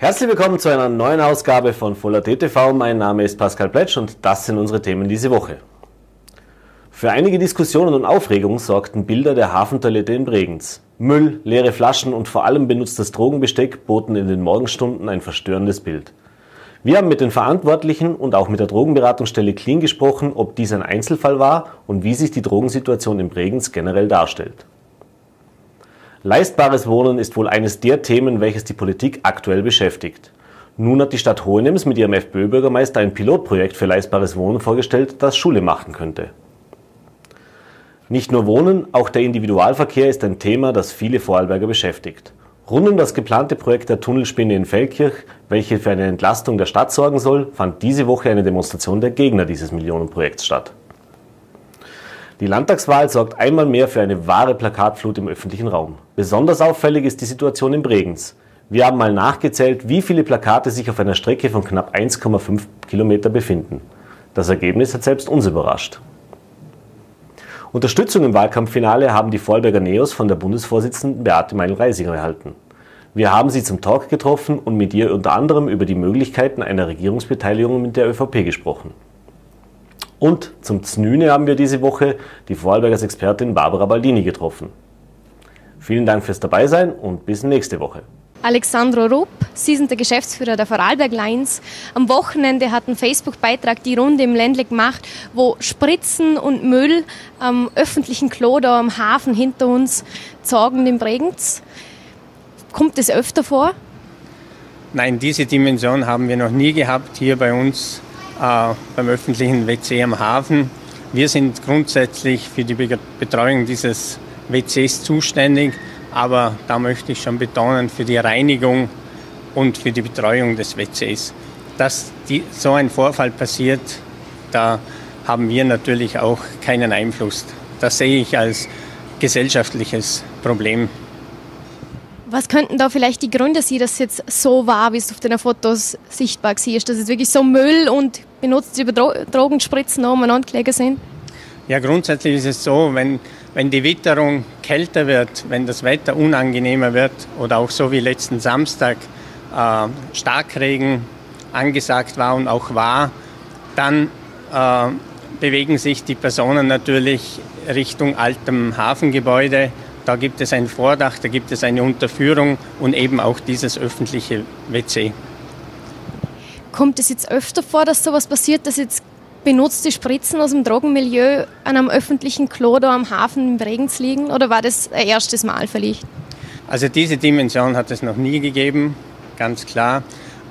Herzlich willkommen zu einer neuen Ausgabe von Voller TTV. Mein Name ist Pascal Pletsch und das sind unsere Themen diese Woche. Für einige Diskussionen und Aufregung sorgten Bilder der Hafentoilette in Bregenz. Müll, leere Flaschen und vor allem benutztes Drogenbesteck boten in den Morgenstunden ein verstörendes Bild. Wir haben mit den Verantwortlichen und auch mit der Drogenberatungsstelle Clean gesprochen, ob dies ein Einzelfall war und wie sich die Drogensituation in Bregenz generell darstellt. Leistbares Wohnen ist wohl eines der Themen, welches die Politik aktuell beschäftigt. Nun hat die Stadt Hohenems mit ihrem FPÖ-Bürgermeister ein Pilotprojekt für leistbares Wohnen vorgestellt, das Schule machen könnte. Nicht nur Wohnen, auch der Individualverkehr ist ein Thema, das viele Vorarlberger beschäftigt. Rund um das geplante Projekt der Tunnelspinne in Feldkirch, welche für eine Entlastung der Stadt sorgen soll, fand diese Woche eine Demonstration der Gegner dieses Millionenprojekts statt. Die Landtagswahl sorgt einmal mehr für eine wahre Plakatflut im öffentlichen Raum. Besonders auffällig ist die Situation in Bregenz. Wir haben mal nachgezählt, wie viele Plakate sich auf einer Strecke von knapp 1,5 Kilometer befinden. Das Ergebnis hat selbst uns überrascht. Unterstützung im Wahlkampffinale haben die Vorarlberger Neos von der Bundesvorsitzenden Beate Meinl-Reisinger erhalten. Wir haben sie zum Talk getroffen und mit ihr unter anderem über die Möglichkeiten einer Regierungsbeteiligung mit der ÖVP gesprochen. Und zum Znüne haben wir diese Woche die Vorarlbergers Expertin Barbara Baldini getroffen. Vielen Dank fürs Dabeisein und bis nächste Woche. Alexandro Rupp, Sie sind der Geschäftsführer der Vorarlberg Lines. Am Wochenende hat ein Facebook-Beitrag die Runde im Ländle gemacht, wo Spritzen und Müll am öffentlichen Klo da am Hafen hinter uns sorgen in Bregenz. Kommt das öfter vor? Nein, diese Dimension haben wir noch nie gehabt hier bei uns äh, beim öffentlichen WC am Hafen. Wir sind grundsätzlich für die Betreuung dieses WCs zuständig, aber da möchte ich schon betonen, für die Reinigung und für die Betreuung des WCs. Dass die, so ein Vorfall passiert, da haben wir natürlich auch keinen Einfluss. Das sehe ich als gesellschaftliches Problem. Was könnten da vielleicht die Gründe sein, dass es jetzt so war, wie es auf den Fotos sichtbar ist, dass es wirklich so Müll und benutzte Dro Drogenspritzen umeinander gelegen sind? Ja, grundsätzlich ist es so, wenn, wenn die Witterung kälter wird, wenn das Wetter unangenehmer wird oder auch so wie letzten Samstag äh, Starkregen angesagt war und auch war, dann äh, bewegen sich die Personen natürlich Richtung altem Hafengebäude da gibt es ein Vordach, da gibt es eine Unterführung und eben auch dieses öffentliche WC. Kommt es jetzt öfter vor, dass sowas passiert, dass jetzt benutzte Spritzen aus dem Drogenmilieu an einem öffentlichen Klo da am Hafen in Bregenz liegen oder war das ein erstes Mal vielleicht? Also diese Dimension hat es noch nie gegeben, ganz klar.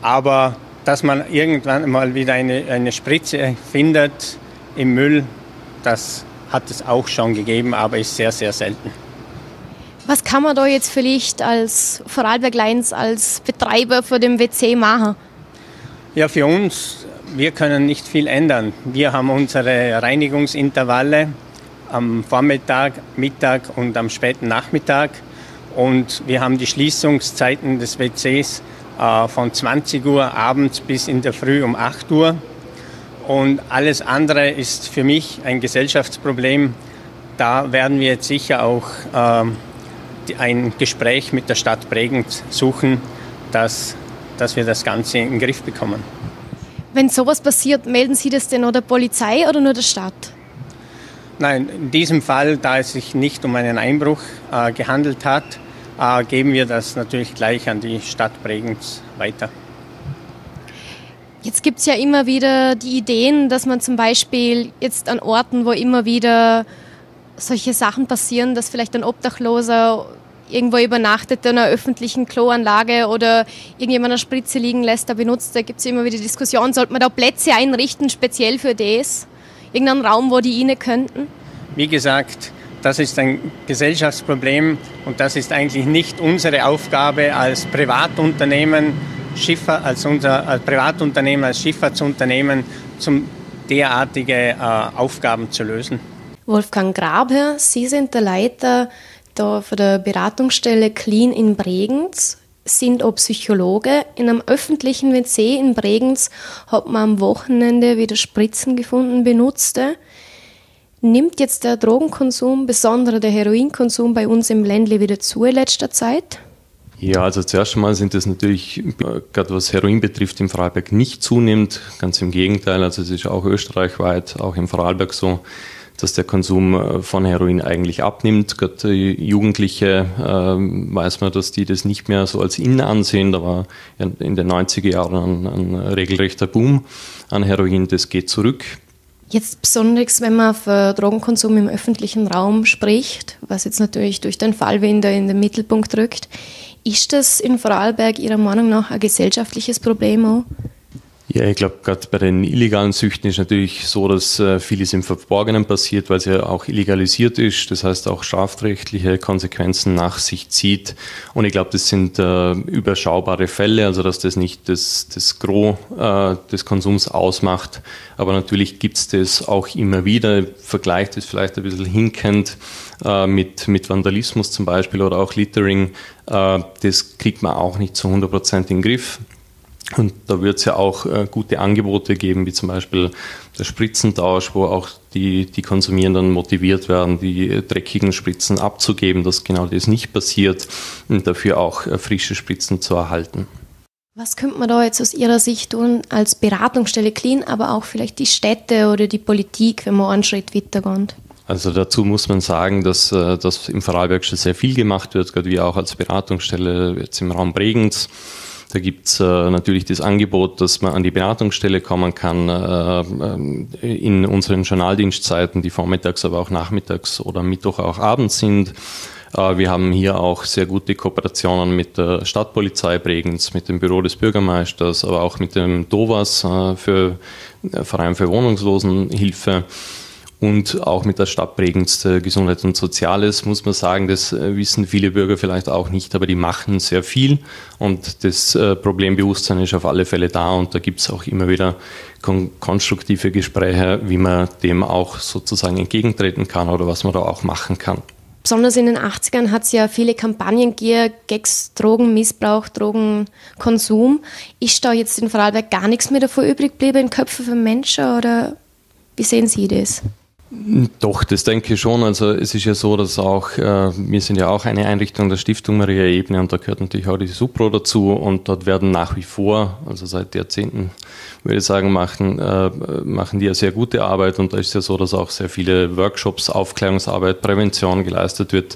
Aber dass man irgendwann mal wieder eine, eine Spritze findet im Müll, das hat es auch schon gegeben, aber ist sehr, sehr selten. Was kann man da jetzt vielleicht als Vorarlberg Lions, als Betreiber für den WC machen? Ja, für uns, wir können nicht viel ändern. Wir haben unsere Reinigungsintervalle am Vormittag, Mittag und am späten Nachmittag. Und wir haben die Schließungszeiten des WCs äh, von 20 Uhr abends bis in der Früh um 8 Uhr. Und alles andere ist für mich ein Gesellschaftsproblem. Da werden wir jetzt sicher auch äh, ein Gespräch mit der Stadt Bregenz suchen, dass, dass wir das Ganze in den Griff bekommen. Wenn sowas passiert, melden Sie das denn nur der Polizei oder nur der Stadt? Nein, in diesem Fall, da es sich nicht um einen Einbruch äh, gehandelt hat, äh, geben wir das natürlich gleich an die Stadt Bregenz weiter. Jetzt gibt es ja immer wieder die Ideen, dass man zum Beispiel jetzt an Orten, wo immer wieder solche Sachen passieren, dass vielleicht ein Obdachloser irgendwo übernachtet in einer öffentlichen Kloanlage oder irgendjemand eine Spritze liegen lässt, da benutzt, da gibt es immer wieder Diskussionen, sollte man da Plätze einrichten, speziell für das? Irgendeinen Raum, wo die inne könnten? Wie gesagt, das ist ein Gesellschaftsproblem und das ist eigentlich nicht unsere Aufgabe als Privatunternehmen, Schiffer, als unser als Privatunternehmen, als Schifffahrtsunternehmen, zum derartige äh, Aufgaben zu lösen. Wolfgang Grabe, Sie sind der Leiter da von der Beratungsstelle Clean in Bregenz, sind auch Psychologe. In einem öffentlichen WC in Bregenz hat man am Wochenende wieder Spritzen gefunden, benutzte. Nimmt jetzt der Drogenkonsum, besonders der Heroinkonsum bei uns im Ländle wieder zu in letzter Zeit? Ja, also zuerst einmal sind es natürlich, gerade was Heroin betrifft, im Vorarlberg nicht zunehmend. Ganz im Gegenteil, also es ist auch österreichweit, auch im Vorarlberg so, dass der Konsum äh, von Heroin eigentlich abnimmt. Gerade Jugendliche äh, weiß man, dass die das nicht mehr so als in ansehen. Da war in den 90er Jahren ein, ein regelrechter Boom an Heroin. Das geht zurück. Jetzt besonders, wenn man für Drogenkonsum im öffentlichen Raum spricht, was jetzt natürlich durch den Fall wieder in den Mittelpunkt rückt, ist das in Vorarlberg Ihrer Meinung nach ein gesellschaftliches Problem auch? Ja, ich glaube, gerade bei den illegalen Süchten ist natürlich so, dass äh, vieles im Verborgenen passiert, weil es ja auch illegalisiert ist, das heißt auch strafrechtliche Konsequenzen nach sich zieht. Und ich glaube, das sind äh, überschaubare Fälle, also dass das nicht das, das Gros äh, des Konsums ausmacht. Aber natürlich gibt es das auch immer wieder. Vergleicht es vielleicht ein bisschen hinkend äh, mit, mit Vandalismus zum Beispiel oder auch Littering. Äh, das kriegt man auch nicht zu 100 Prozent in den Griff. Und da wird es ja auch äh, gute Angebote geben, wie zum Beispiel der Spritzentausch, wo auch die, die Konsumierenden motiviert werden, die dreckigen Spritzen abzugeben, dass genau das nicht passiert und dafür auch äh, frische Spritzen zu erhalten. Was könnte man da jetzt aus Ihrer Sicht tun als Beratungsstelle Clean, aber auch vielleicht die Städte oder die Politik, wenn man einen Schritt weitergeht? Also dazu muss man sagen, dass, äh, dass im Vorarlberg schon sehr viel gemacht wird, gerade wie auch als Beratungsstelle jetzt im Raum Bregenz. Da gibt's äh, natürlich das Angebot, dass man an die Beratungsstelle kommen kann äh, äh, in unseren Journaldienstzeiten, die vormittags, aber auch nachmittags oder Mittwoch auch abends sind. Äh, wir haben hier auch sehr gute Kooperationen mit der Stadtpolizei Bregenz, mit dem Büro des Bürgermeisters, aber auch mit dem DOVAS äh, für Verein für Wohnungslosenhilfe. Und auch mit der Stadt Bregenz Gesundheit und Soziales muss man sagen, das äh, wissen viele Bürger vielleicht auch nicht, aber die machen sehr viel und das äh, Problembewusstsein ist auf alle Fälle da und da gibt es auch immer wieder konstruktive Gespräche, wie man dem auch sozusagen entgegentreten kann oder was man da auch machen kann. Besonders in den 80ern hat es ja viele Kampagnen gegeben, Gags, Drogenmissbrauch, Drogenkonsum. Ist da jetzt in Vorarlberg gar nichts mehr davor übrig geblieben in Köpfen von Menschen oder wie sehen Sie das? Doch, das denke ich schon. Also es ist ja so, dass auch, äh, wir sind ja auch eine Einrichtung der Stiftung Maria Ebene und da gehört natürlich auch die Supro dazu und dort werden nach wie vor, also seit Jahrzehnten, würde ich sagen, machen, äh, machen die ja sehr gute Arbeit und da ist ja so, dass auch sehr viele Workshops, Aufklärungsarbeit, Prävention geleistet wird,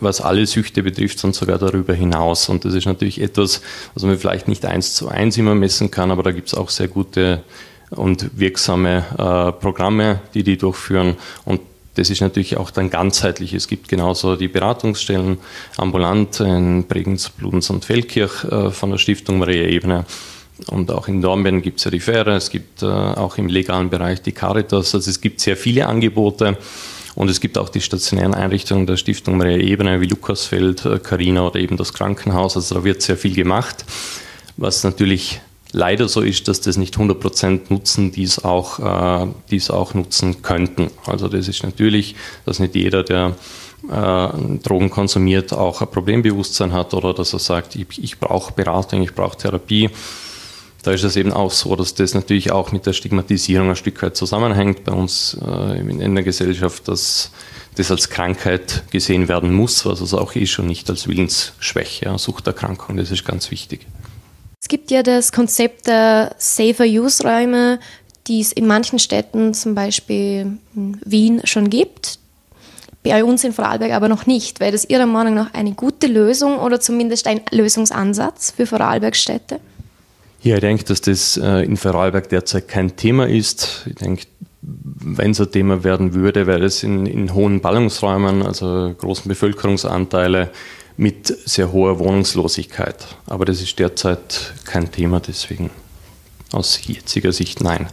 was alle Süchte betrifft und sogar darüber hinaus. Und das ist natürlich etwas, was man vielleicht nicht eins zu eins immer messen kann, aber da gibt es auch sehr gute und wirksame äh, Programme, die die durchführen. Und das ist natürlich auch dann ganzheitlich. Es gibt genauso die Beratungsstellen ambulant in Bregenz, Bludenz und Feldkirch äh, von der Stiftung Maria Ebene. Und auch in Dornbirn gibt es ja die Fähre, es gibt äh, auch im legalen Bereich die Caritas. Also es gibt sehr viele Angebote. Und es gibt auch die stationären Einrichtungen der Stiftung Maria Ebene wie Lukasfeld, äh, Carina oder eben das Krankenhaus. Also da wird sehr viel gemacht, was natürlich leider so ist, dass das nicht 100% nutzen, die es auch, äh, die es auch nutzen könnten. Also das ist natürlich, dass nicht jeder, der äh, Drogen konsumiert, auch ein Problembewusstsein hat oder dass er sagt, ich, ich brauche Beratung, ich brauche Therapie. Da ist es eben auch so, dass das natürlich auch mit der Stigmatisierung ein Stück weit zusammenhängt bei uns äh, in der Gesellschaft, dass das als Krankheit gesehen werden muss, was es auch ist und nicht als Willensschwäche, ja, Suchterkrankung. Das ist ganz wichtig. Es gibt ja das Konzept der Safer-Use-Räume, die es in manchen Städten, zum Beispiel in Wien, schon gibt. Bei uns in Vorarlberg aber noch nicht. Wäre das Ihrer Meinung nach eine gute Lösung oder zumindest ein Lösungsansatz für Vorarlberg-Städte? Ja, ich denke, dass das äh, in Vorarlberg derzeit kein Thema ist. Ich denke, wenn es ein Thema werden würde, wäre es in, in hohen Ballungsräumen, also großen Bevölkerungsanteile, mit sehr hoher Wohnungslosigkeit. Aber das ist derzeit kein Thema, deswegen aus jetziger Sicht nein.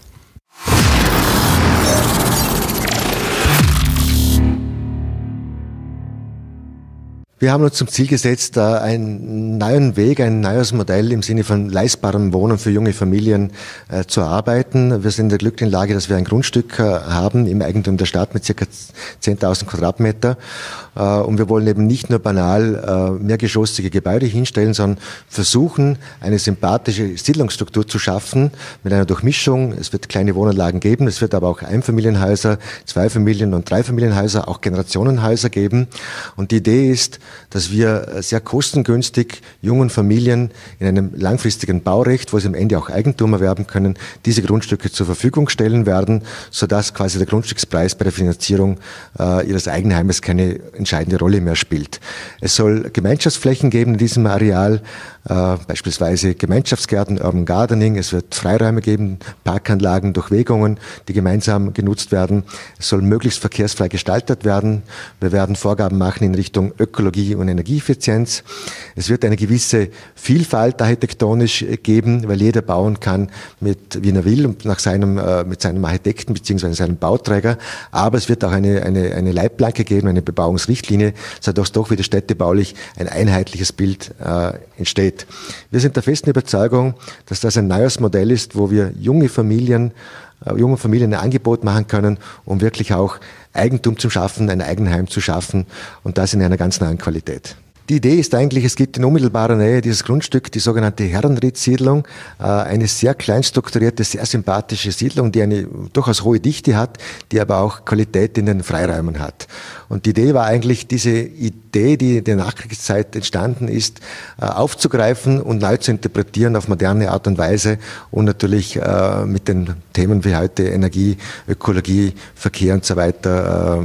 Wir haben uns zum Ziel gesetzt, einen neuen Weg, ein neues Modell im Sinne von leistbarem Wohnen für junge Familien äh, zu erarbeiten. Wir sind in der glücklichen Lage, dass wir ein Grundstück äh, haben im Eigentum der Stadt mit circa 10.000 Quadratmeter. Äh, und wir wollen eben nicht nur banal mehrgeschossige Gebäude hinstellen, sondern versuchen, eine sympathische Siedlungsstruktur zu schaffen mit einer Durchmischung. Es wird kleine Wohnanlagen geben, es wird aber auch Einfamilienhäuser, Zweifamilien- und Dreifamilienhäuser, auch Generationenhäuser geben. Und die Idee ist, dass wir sehr kostengünstig jungen Familien in einem langfristigen Baurecht, wo sie am Ende auch Eigentum erwerben können, diese Grundstücke zur Verfügung stellen werden, sodass quasi der Grundstückspreis bei der Finanzierung äh, ihres Eigenheimes keine entscheidende Rolle mehr spielt. Es soll Gemeinschaftsflächen geben in diesem Areal, äh, beispielsweise Gemeinschaftsgärten, Urban Gardening. Es wird Freiräume geben, Parkanlagen, Durchwegungen, die gemeinsam genutzt werden. Es soll möglichst verkehrsfrei gestaltet werden. Wir werden Vorgaben machen in Richtung Ökologie und Energieeffizienz. Es wird eine gewisse Vielfalt architektonisch geben, weil jeder bauen kann mit, wie er will und nach seinem, äh, mit seinem Architekten bzw. seinem Bauträger. Aber es wird auch eine, eine, eine Leitplanke geben, eine Bebauungsrichtlinie, sodass doch wieder städtebaulich ein einheitliches Bild äh, entsteht. Wir sind der festen Überzeugung, dass das ein neues Modell ist, wo wir junge Familien, äh, jungen Familien ein Angebot machen können, um wirklich auch Eigentum zu schaffen, ein Eigenheim zu schaffen und das in einer ganz neuen Qualität. Die Idee ist eigentlich, es gibt in unmittelbarer Nähe dieses Grundstück die sogenannte Herrenried-Siedlung, äh, eine sehr klein strukturierte, sehr sympathische Siedlung, die eine durchaus hohe Dichte hat, die aber auch Qualität in den Freiräumen hat. Und die Idee war eigentlich, diese Idee, die in der Nachkriegszeit entstanden ist, äh, aufzugreifen und neu zu interpretieren auf moderne Art und Weise und natürlich äh, mit den Themen wie heute Energie, Ökologie, Verkehr und so weiter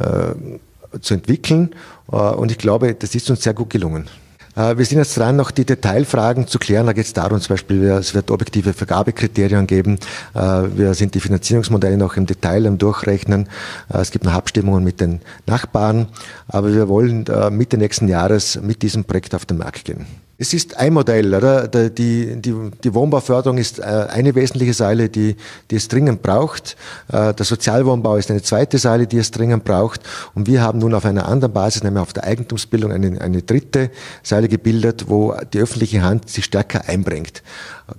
ähm, zu entwickeln. Äh, und ich glaube, das ist uns sehr gut gelungen. Äh, wir sind jetzt dran, noch die Detailfragen zu klären. Da geht es darum, zum Beispiel, es wird objektive Vergabekriterien geben. Äh, wir sind die Finanzierungsmodelle noch im Detail am Durchrechnen. Es gibt noch Abstimmungen mit den Nachbarn. Aber wir wollen Mitte nächsten Jahres mit diesem Projekt auf den Markt gehen. Es ist ein Modell, oder? Die, die, die Wohnbauförderung ist äh, eine wesentliche Säule, die, die es dringend braucht. Äh, der Sozialwohnbau ist eine zweite Säule, die es dringend braucht. Und wir haben nun auf einer anderen Basis, nämlich auf der Eigentumsbildung, eine, eine dritte Säule gebildet, wo die öffentliche Hand sich stärker einbringt.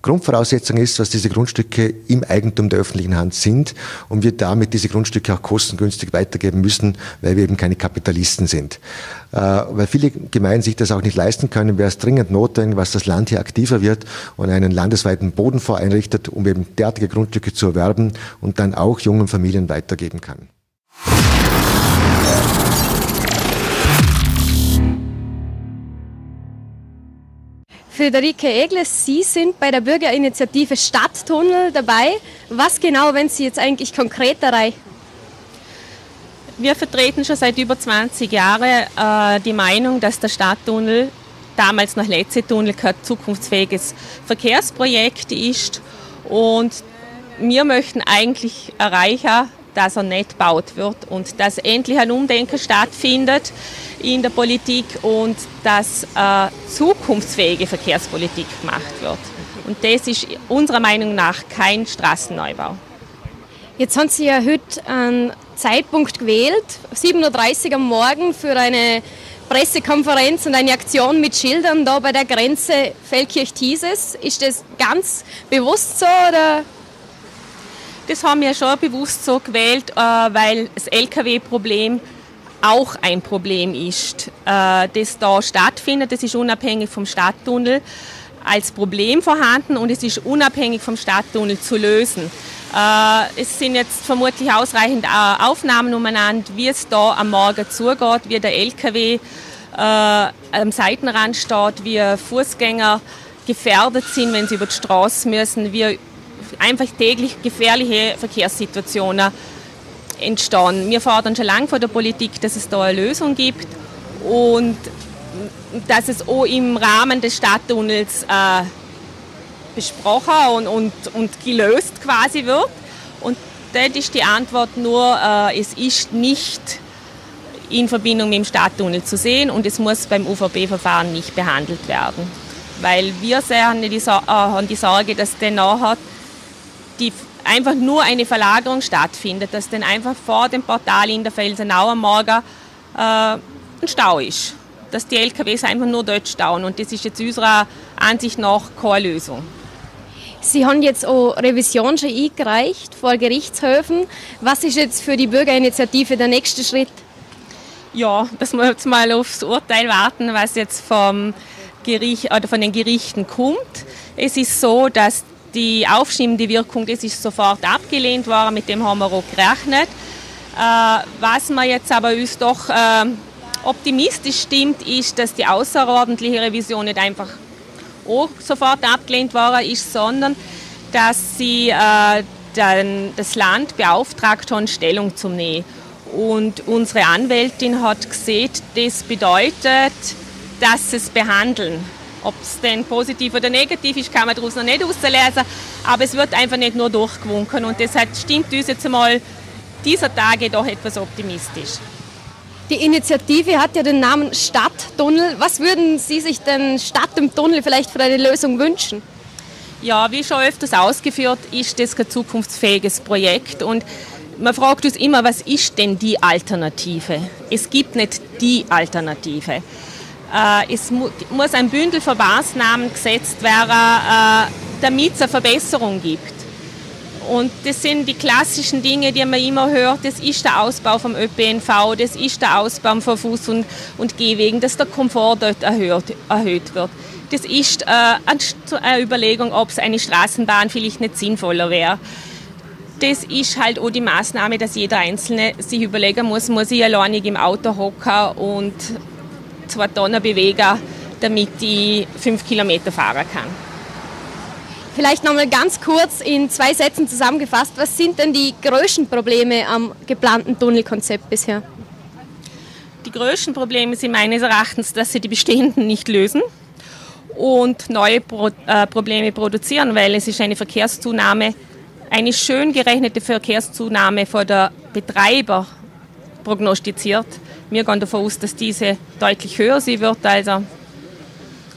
Grundvoraussetzung ist, dass diese Grundstücke im Eigentum der öffentlichen Hand sind und wir damit diese Grundstücke auch kostengünstig weitergeben müssen, weil wir eben keine Kapitalisten sind. Äh, weil viele Gemeinden sich das auch nicht leisten können, wäre es dringend notwendig, was das Land hier aktiver wird und einen landesweiten Bodenfonds einrichtet, um eben derartige Grundstücke zu erwerben und dann auch jungen Familien weitergeben kann. Friederike Egles, Sie sind bei der Bürgerinitiative Stadttunnel dabei. Was genau, wenn Sie jetzt eigentlich konkret erreichen? Wir vertreten schon seit über 20 Jahren äh, die Meinung, dass der Stadttunnel, damals noch Letze-Tunnel, kein zukunftsfähiges Verkehrsprojekt ist. Und wir möchten eigentlich erreichen, dass er nicht gebaut wird und dass endlich ein Umdenken stattfindet in der Politik und dass äh, zukunftsfähige Verkehrspolitik gemacht wird. Und das ist unserer Meinung nach kein Straßenneubau. Jetzt haben Sie ja heute einen Zeitpunkt gewählt, 7.30 Uhr am Morgen für eine Pressekonferenz und eine Aktion mit Schildern da bei der Grenze Feldkirch-Thieses. Ist das ganz bewusst so oder das haben wir schon bewusst so gewählt, äh, weil das Lkw-Problem auch ein Problem ist, äh, das da stattfindet. Das ist unabhängig vom Stadttunnel als Problem vorhanden und es ist unabhängig vom Stadttunnel zu lösen. Äh, es sind jetzt vermutlich ausreichend Aufnahmen umeinander, wie es da am Morgen zugeht, wie der LKW am Seitenrand steht, wie Fußgänger gefährdet sind, wenn sie über die Straße müssen, wie einfach täglich gefährliche Verkehrssituationen entstehen. Wir fordern schon lange von der Politik, dass es da eine Lösung gibt und dass es auch im Rahmen des Stadttunnels äh, besprochen und, und, und gelöst quasi wird. Und dort ist die Antwort nur, äh, es ist nicht in Verbindung mit dem Stadttunnel zu sehen und es muss beim UVB-Verfahren nicht behandelt werden. Weil wir sehen die, äh, haben die Sorge, dass dann nachher die einfach nur eine Verlagerung stattfindet, dass dann einfach vor dem Portal in der Felsenau am Morgen äh, ein Stau ist. Dass die LKWs einfach nur dort stauen und das ist jetzt unserer Ansicht nach keine Lösung. Sie haben jetzt auch Revision schon eingereicht vor Gerichtshöfen. Was ist jetzt für die Bürgerinitiative der nächste Schritt? Ja, dass wir jetzt mal aufs Urteil warten, was jetzt vom Gericht oder von den Gerichten kommt. Es ist so, dass die aufschiebende Wirkung, das ist sofort abgelehnt worden, mit dem haben wir auch gerechnet. Äh, was wir jetzt aber uns doch äh, optimistisch stimmt, ist, dass die außerordentliche Revision nicht einfach auch sofort abgelehnt worden ist, sondern dass sie äh, dann das Land beauftragt haben, Stellung zu nehmen. Und unsere Anwältin hat gesehen, das bedeutet, dass sie es behandeln. Ob es denn positiv oder negativ ist, kann man daraus noch nicht auslesen. Aber es wird einfach nicht nur durchgewunken. Und deshalb stimmt uns jetzt einmal dieser Tage doch etwas optimistisch. Die Initiative hat ja den Namen Stadttunnel. Was würden Sie sich denn statt dem Tunnel vielleicht für eine Lösung wünschen? Ja, wie schon öfters ausgeführt, ist das kein zukunftsfähiges Projekt. Und man fragt uns immer, was ist denn die Alternative? Es gibt nicht die Alternative. Äh, es muss ein Bündel von Maßnahmen gesetzt werden, äh, damit es eine Verbesserung gibt. Und das sind die klassischen Dinge, die man immer hört. Das ist der Ausbau vom ÖPNV, das ist der Ausbau von Fuß- und, und Gehwegen, dass der Komfort dort erhöht, erhöht wird. Das ist äh, eine Überlegung, ob es eine Straßenbahn vielleicht nicht sinnvoller wäre. Das ist halt auch die Maßnahme, dass jeder Einzelne sich überlegen muss, muss ich alleinig im Auto hocken und zwei Tonnen bewegen, damit ich fünf Kilometer fahren kann. Vielleicht nochmal ganz kurz in zwei Sätzen zusammengefasst, was sind denn die größten Probleme am geplanten Tunnelkonzept bisher? Die größten Probleme sind meines Erachtens, dass sie die bestehenden nicht lösen und neue Pro äh, Probleme produzieren, weil es ist eine Verkehrszunahme, eine schön gerechnete Verkehrszunahme von der Betreiber prognostiziert. Wir gehen davon aus, dass diese deutlich höher sie wird, also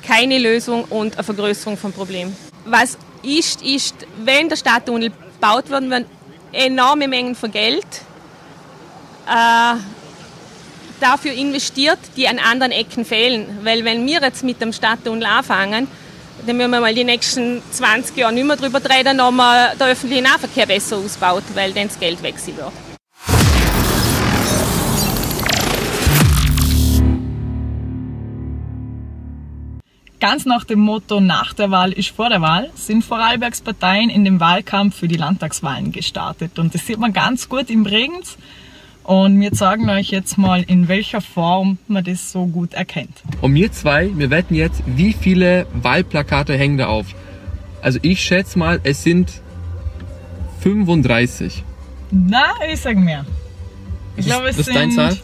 keine Lösung und eine Vergrößerung vom Problem. Was ist, ist, wenn der Stadttunnel gebaut wird, werden enorme Mengen von Geld äh, dafür investiert, die an anderen Ecken fehlen. Weil wenn wir jetzt mit dem Stadttunnel anfangen, dann müssen wir mal die nächsten 20 Jahre nicht mehr darüber reden, ob man den öffentlichen Nahverkehr besser ausbaut, weil dann das Geld weg wird. Ganz nach dem Motto nach der Wahl ist vor der Wahl sind Vorarlbergs Parteien in den Wahlkampf für die Landtagswahlen gestartet. Und das sieht man ganz gut im Bregenz. Und wir zeigen euch jetzt mal, in welcher Form man das so gut erkennt. Und wir zwei, wir wetten jetzt, wie viele Wahlplakate hängen da auf. Also ich schätze mal, es sind 35. Na, ich sag mehr. Ich glaube, es das sind ist deine Zahl?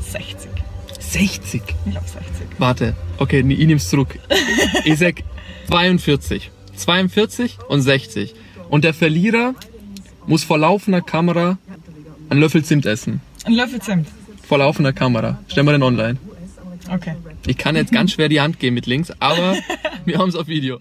60. 60. Ich glaube 60. Warte, okay, nee, ich nehm's zurück. Ich sag 42. 42 und 60. Und der Verlierer muss vor laufender Kamera einen Löffel Zimt essen. Ein Löffel Zimt. Vor laufender Kamera. Stellen wir den online. Okay. Ich kann jetzt ganz schwer die Hand geben mit links, aber wir haben es auf Video.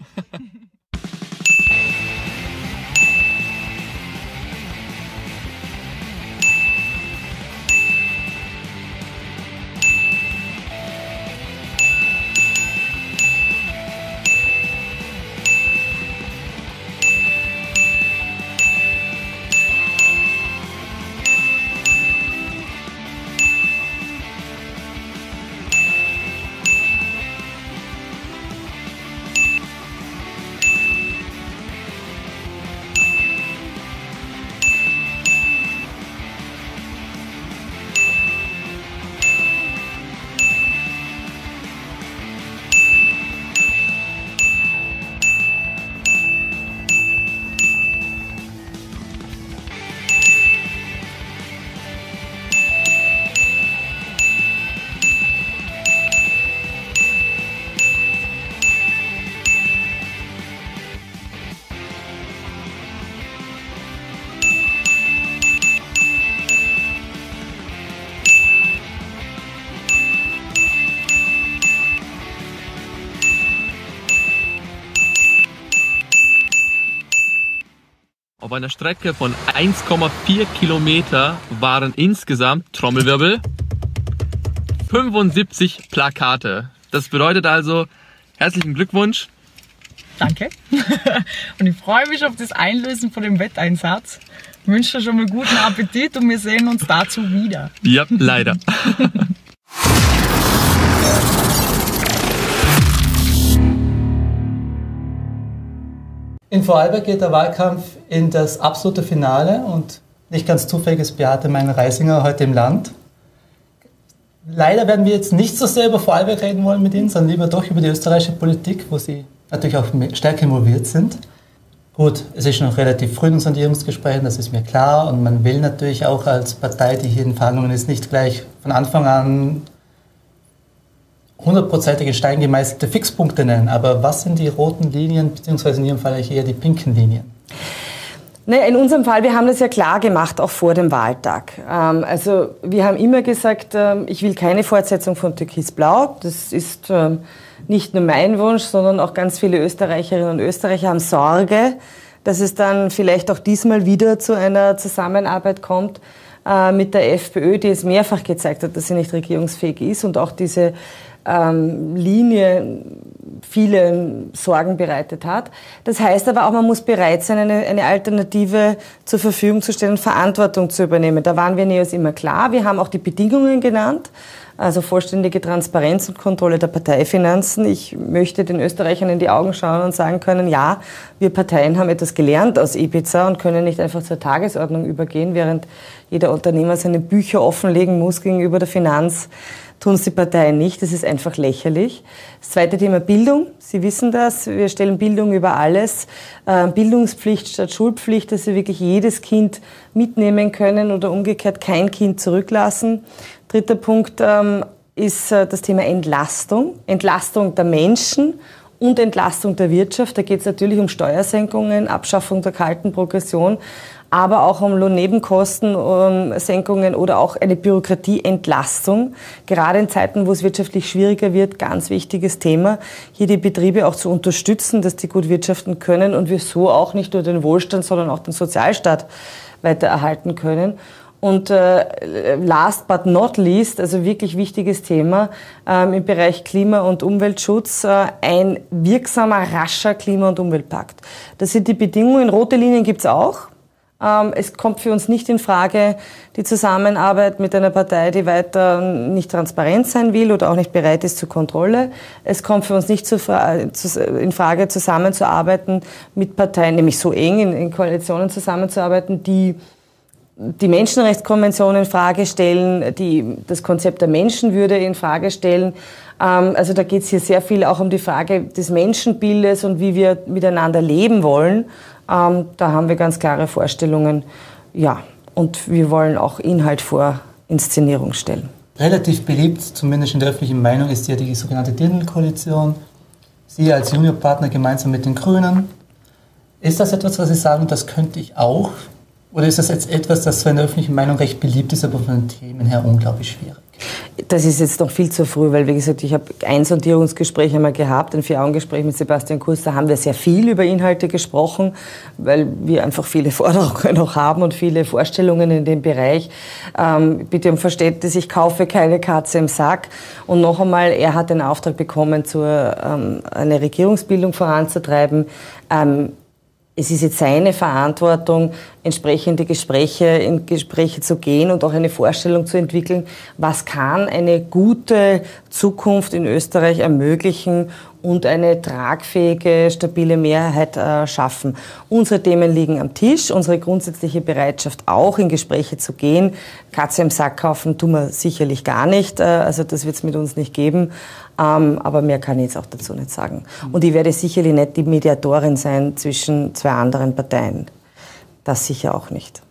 Einer Strecke von 1,4 Kilometer waren insgesamt, Trommelwirbel, 75 Plakate. Das bedeutet also, herzlichen Glückwunsch. Danke. und ich freue mich auf das Einlösen von dem Wetteinsatz. Ich wünsche dir schon mal guten Appetit und wir sehen uns dazu wieder. Ja, leider. In Vorarlberg geht der Wahlkampf in das absolute Finale und nicht ganz zufällig ist Beate Mein-Reisinger heute im Land. Leider werden wir jetzt nicht so sehr über Vorarlberg reden wollen mit Ihnen, sondern lieber doch über die österreichische Politik, wo Sie natürlich auch stärker involviert sind. Gut, es ist noch relativ früh in Sondierungsgesprächen, das ist mir klar. Und man will natürlich auch als Partei, die hier in Verhandlungen ist, nicht gleich von Anfang an hundertprozentige Stein gemeißelte Fixpunkte nennen. Aber was sind die roten Linien, beziehungsweise in Ihrem Fall eher die pinken Linien? Ne, in unserem Fall, wir haben das ja klar gemacht, auch vor dem Wahltag. Ähm, also wir haben immer gesagt, ähm, ich will keine Fortsetzung von Türkis Blau. Das ist ähm, nicht nur mein Wunsch, sondern auch ganz viele Österreicherinnen und Österreicher haben Sorge, dass es dann vielleicht auch diesmal wieder zu einer Zusammenarbeit kommt äh, mit der FPÖ, die es mehrfach gezeigt hat, dass sie nicht regierungsfähig ist und auch diese ähm, Linie viele Sorgen bereitet hat. Das heißt aber auch, man muss bereit sein, eine, eine Alternative zur Verfügung zu stellen Verantwortung zu übernehmen. Da waren wir NEOS immer klar. Wir haben auch die Bedingungen genannt. Also vollständige Transparenz und Kontrolle der Parteifinanzen. Ich möchte den Österreichern in die Augen schauen und sagen können, ja, wir Parteien haben etwas gelernt aus Ibiza und können nicht einfach zur Tagesordnung übergehen, während jeder Unternehmer seine Bücher offenlegen muss gegenüber der Finanz tun es die Parteien nicht. Das ist einfach lächerlich. Das zweite Thema Bildung. Sie wissen das. Wir stellen Bildung über alles. Äh, Bildungspflicht statt Schulpflicht, dass wir wirklich jedes Kind mitnehmen können oder umgekehrt kein Kind zurücklassen. Dritter Punkt ähm, ist äh, das Thema Entlastung. Entlastung der Menschen und Entlastung der Wirtschaft. Da geht es natürlich um Steuersenkungen, Abschaffung der kalten Progression aber auch um Lohnnebenkostensenkungen oder auch eine Bürokratieentlastung. Gerade in Zeiten, wo es wirtschaftlich schwieriger wird, ganz wichtiges Thema, hier die Betriebe auch zu unterstützen, dass die gut wirtschaften können und wir so auch nicht nur den Wohlstand, sondern auch den Sozialstaat weiter erhalten können. Und äh, last but not least, also wirklich wichtiges Thema ähm, im Bereich Klima- und Umweltschutz, äh, ein wirksamer, rascher Klima- und Umweltpakt. Das sind die Bedingungen. Rote Linien gibt's auch. Ähm, es kommt für uns nicht in Frage die Zusammenarbeit mit einer Partei, die weiter nicht transparent sein will oder auch nicht bereit ist zur Kontrolle. Es kommt für uns nicht in Frage, zusammenzuarbeiten mit Parteien, nämlich so eng in, Koalitionen zusammenzuarbeiten, die die Menschenrechtskonvention in Frage stellen, die das Konzept der Menschenwürde in Frage stellen. Ähm, also da geht es hier sehr viel auch um die Frage des Menschenbildes und wie wir miteinander leben wollen. Ähm, da haben wir ganz klare Vorstellungen. Ja, und wir wollen auch Inhalt vor Inszenierung stellen. Relativ beliebt, zumindest in der öffentlichen Meinung, ist ja die sogenannte Dirndl-Koalition. Sie als Juniorpartner gemeinsam mit den Grünen. Ist das etwas, was Sie sagen, das könnte ich auch? Oder ist das jetzt etwas, das in der öffentlichen Meinung recht beliebt ist, aber von den Themen her unglaublich schwierig? Das ist jetzt noch viel zu früh, weil, wie gesagt, ich habe ein Sondierungsgespräch einmal gehabt, ein Vier-Augen-Gespräch mit Sebastian Kurz. Da haben wir sehr viel über Inhalte gesprochen, weil wir einfach viele Forderungen noch haben und viele Vorstellungen in dem Bereich. Ähm, bitte um Verständnis, ich kaufe keine Katze im Sack. Und noch einmal, er hat den Auftrag bekommen, zur, ähm, eine Regierungsbildung voranzutreiben. Ähm, es ist jetzt seine Verantwortung, entsprechende Gespräche, in Gespräche zu gehen und auch eine Vorstellung zu entwickeln, was kann eine gute Zukunft in Österreich ermöglichen und eine tragfähige, stabile Mehrheit äh, schaffen. Unsere Themen liegen am Tisch, unsere grundsätzliche Bereitschaft auch in Gespräche zu gehen. Katze im Sack kaufen tun wir sicherlich gar nicht, äh, also das wird es mit uns nicht geben. Ähm, aber mehr kann ich jetzt auch dazu nicht sagen. Und ich werde sicherlich nicht die Mediatorin sein zwischen zwei anderen Parteien. Das sicher auch nicht.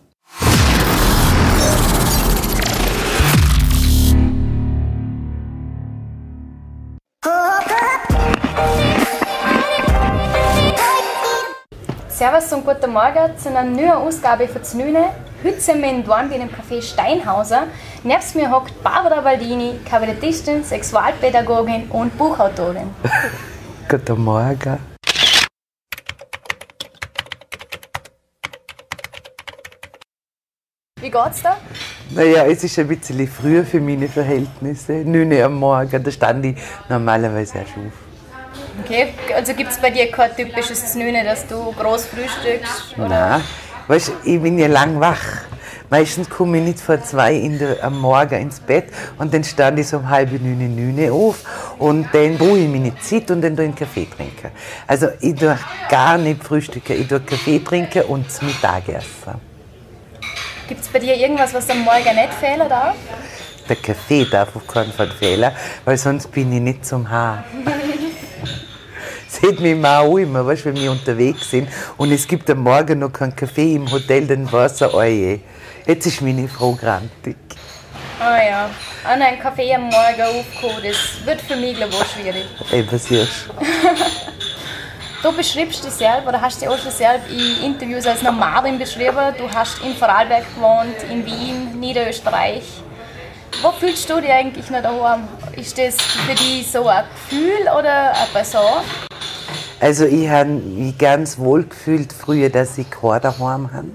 Servus und guten Morgen zu einer neuen Ausgabe von Znüne. Wir in Dornbirn im Café Steinhauser. Nebst mir hockt Barbara Baldini, Kabarettistin, Sexualpädagogin und Buchautorin. Guten Morgen. Wie geht's da? Naja, es ist ein bisschen früher für meine Verhältnisse. 9 Uhr am Morgen, da stand ich normalerweise erst auf. Okay, also gibt es bei dir kein typisches Znüne, dass du groß frühstückst? Oder? Nein, weißt ich bin ja lang wach. Meistens komme ich nicht vor zwei in der, am Morgen ins Bett und dann stand ich so um halb neun, neun auf und dann ruhe ich meine Zeit und dann tue ich einen Kaffee trinken. Also ich tue gar nicht frühstücken, ich tue Kaffee trinken und zum Mittag essen. Gibt es bei dir irgendwas, was am Morgen nicht fehlen darf? der Kaffee darf auf keinen Fall fehlen, weil sonst bin ich nicht zum Haar. Seht mich mal auch immer, weißt, wenn wir unterwegs sind und es gibt am Morgen noch keinen Kaffee im Hotel, dann weiß er, oje, jetzt ist meine Frau grantig. Ah ja, an einen Kaffee am Morgen aufkommen, das wird für mich glaube ich auch schwierig. Eben, siehst Du beschreibst dich selber, oder hast dich auch schon selbst in Interviews als Nomadin beschrieben. Du hast in Vorarlberg gewohnt, in Wien, Niederösterreich. Wo fühlst du dich eigentlich noch daheim? Ist das für dich so ein Gefühl oder eine Person? Also ich habe mich ganz wohl gefühlt früher, dass ich kein daheim habe,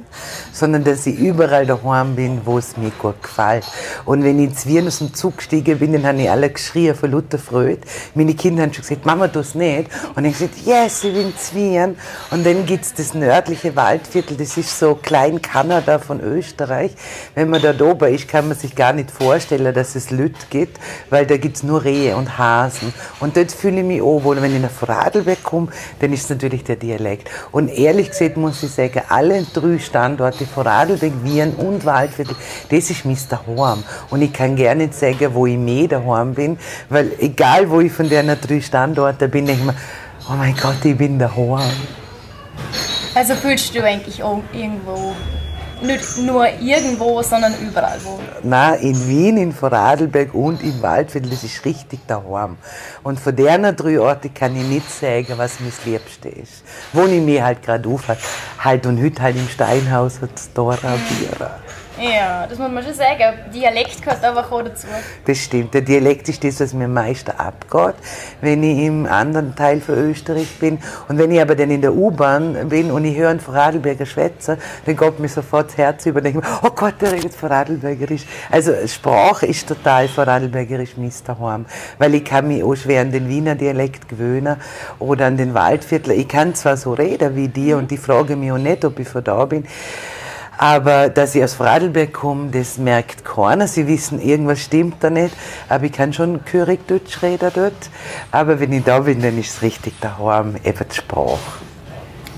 sondern dass ich überall daheim bin, wo es mir gut gefällt. Und wenn ich ins Wien aus dem Zug gestiegen bin, dann haben ich alle geschrien von Luther Freude. Meine Kinder haben schon gesagt, Mama, du es nicht. Und ich habe gesagt, yes, ich bin in Wien. Und dann gibt es das nördliche Waldviertel, das ist so klein Kanada von Österreich. Wenn man da oben ist, kann man sich gar nicht vorstellen, dass es Lüt gibt, weil da gibt es nur Rehe und Hasen. Und dort fühle ich mich wohl. Wenn ich nach Vorarlberg komme, dann ist es natürlich der Dialekt. Und ehrlich gesagt muss ich sagen, alle drei Standorte, Vorarlberg, Wien und Waldviertel, das ist mein Daheim. Und ich kann gar nicht sagen, wo ich mehr daheim bin, weil egal wo ich von den drei Standorten bin, denke ich mir, oh mein Gott, ich bin daheim. Also fühlst du eigentlich irgendwo nicht nur irgendwo, sondern überall wo. Nein, in Wien, in Vorarlberg und im Waldviertel, das ist richtig daheim. Und von deren drei Orten kann ich nicht sagen, was das Liebste ist. Wo ich mir halt gerade auf halt und heute halt im Steinhaus hat es Dora Bier. Ja, das muss man schon sagen. Dialekt gehört einfach auch dazu. Das stimmt. Der Dialekt ist das, was mir am meisten abgeht, wenn ich im anderen Teil von Österreich bin. Und wenn ich aber dann in der U-Bahn bin und ich höre einen Vorarlberger Schwätzer, dann geht mir sofort das Herz über und denke mir, oh Gott, der redet Vorarlbergerisch. Also Sprache ist total Vorarlbergerisch Mr. Horm, weil ich kann mich auch schwer an den Wiener Dialekt gewöhnen oder an den Waldviertler. Ich kann zwar so reden wie die und die fragen mich auch nicht, ob ich von da bin, aber dass ich aus Vorarlberg komme, das merkt keiner. Sie wissen, irgendwas stimmt da nicht. Aber ich kann schon Körig Deutsch reden dort. Aber wenn ich da bin, dann ist es richtig daheim, eben die Sprache.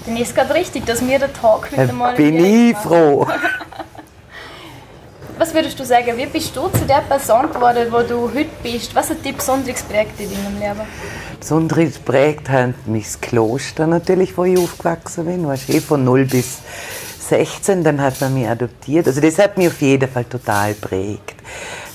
Dann ist es gerade richtig, dass wir den Tag heute Dann mal bin ich froh. Was würdest du sagen, wie bist du zu der Person geworden, wo du heute bist? Was hat dich besonders geprägt in deinem Leben? Besonders geprägt hat mich das Kloster natürlich, wo ich aufgewachsen bin. War eh von 0 bis 16, dann hat man mich adoptiert. Also das hat mich auf jeden Fall total prägt.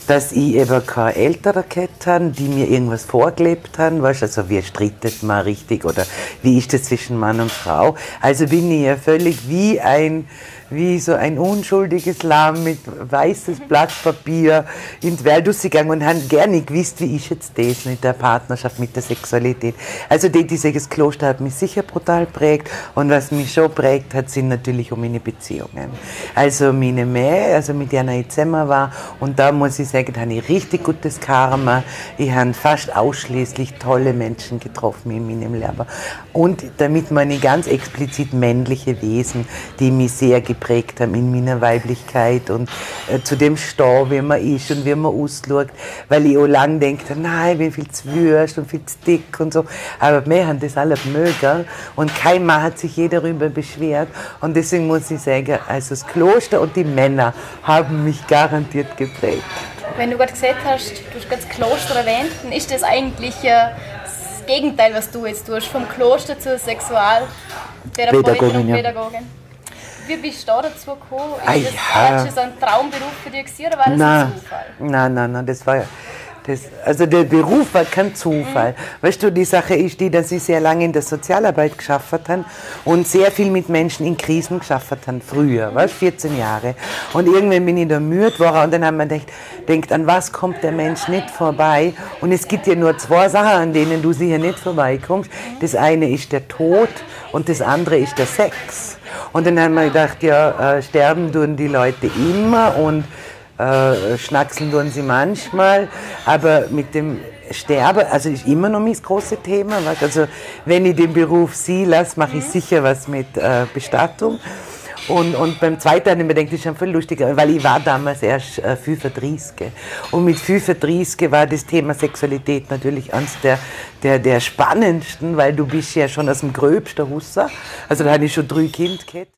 Dass ich eben keine Eltern gehabt habe, die mir irgendwas vorgelebt haben, weißt, also wie strittet man richtig oder wie ist das zwischen Mann und Frau. Also bin ich ja völlig wie ein wie so ein unschuldiges Lamm mit weißes Blatt Papier in die Welt gegangen und haben gerne gewusst, wie ist jetzt das mit der Partnerschaft, mit der Sexualität. Also die, dieses Kloster hat mich sicher brutal prägt und was mich schon prägt hat, sind natürlich auch meine Beziehungen. Also meine Mähe, also mit der ich zusammen war und da muss ich sagen, da habe ich richtig gutes Karma. Ich habe fast ausschließlich tolle Menschen getroffen in meinem Leben. Und damit meine ganz explizit männliche Wesen, die mich sehr haben in meiner Weiblichkeit und äh, zu dem Stau, wie man ist und wie man ausschaut, weil ich auch lange denke, nein, ich bin viel zu wüst und viel zu dick und so. Aber wir haben das alle mögen und kein Mann hat sich je darüber beschwert und deswegen muss ich sagen, also das Kloster und die Männer haben mich garantiert geprägt. Wenn du gerade gesagt hast, du hast das Kloster erwähnt, dann ist das eigentlich äh, das Gegenteil, was du jetzt tust, vom Kloster zur Sexualtherapeutin Pädagogin, und. Pädagogin. Wie bist du da dazu gekommen? Ah, Ist das, ja. das ein Traumberuf für dich gewesen, oder war das Nein, ein Zufall? nein, nein, nein, das war das, also der Beruf war kein Zufall. Weißt du, die Sache ist die, dass ich sehr lange in der Sozialarbeit geschafft habe und sehr viel mit Menschen in Krisen geschafft habe, früher, weißt, 14 Jahre. Und irgendwann bin ich da müde geworden und dann haben wir gedacht, denkt, an was kommt der Mensch nicht vorbei? Und es gibt ja nur zwei Sachen, an denen du sicher nicht vorbeikommst. Das eine ist der Tod und das andere ist der Sex. Und dann haben wir gedacht, ja, äh, sterben tun die Leute immer und äh, schnackseln tun sie manchmal, aber mit dem Sterben, also ist immer noch mein großes Thema. Also wenn ich den Beruf sie lasse, mache ich sicher was mit äh, Bestattung. Und, und beim zweiten habe ich mir gedacht, das ist schon viel lustiger, weil ich war damals erst äh, 35. Und mit 35 war das Thema Sexualität natürlich eines der, der, der spannendsten, weil du bist ja schon aus dem gröbsten Husser. Also da hatte ich schon drei Kinder gehabt.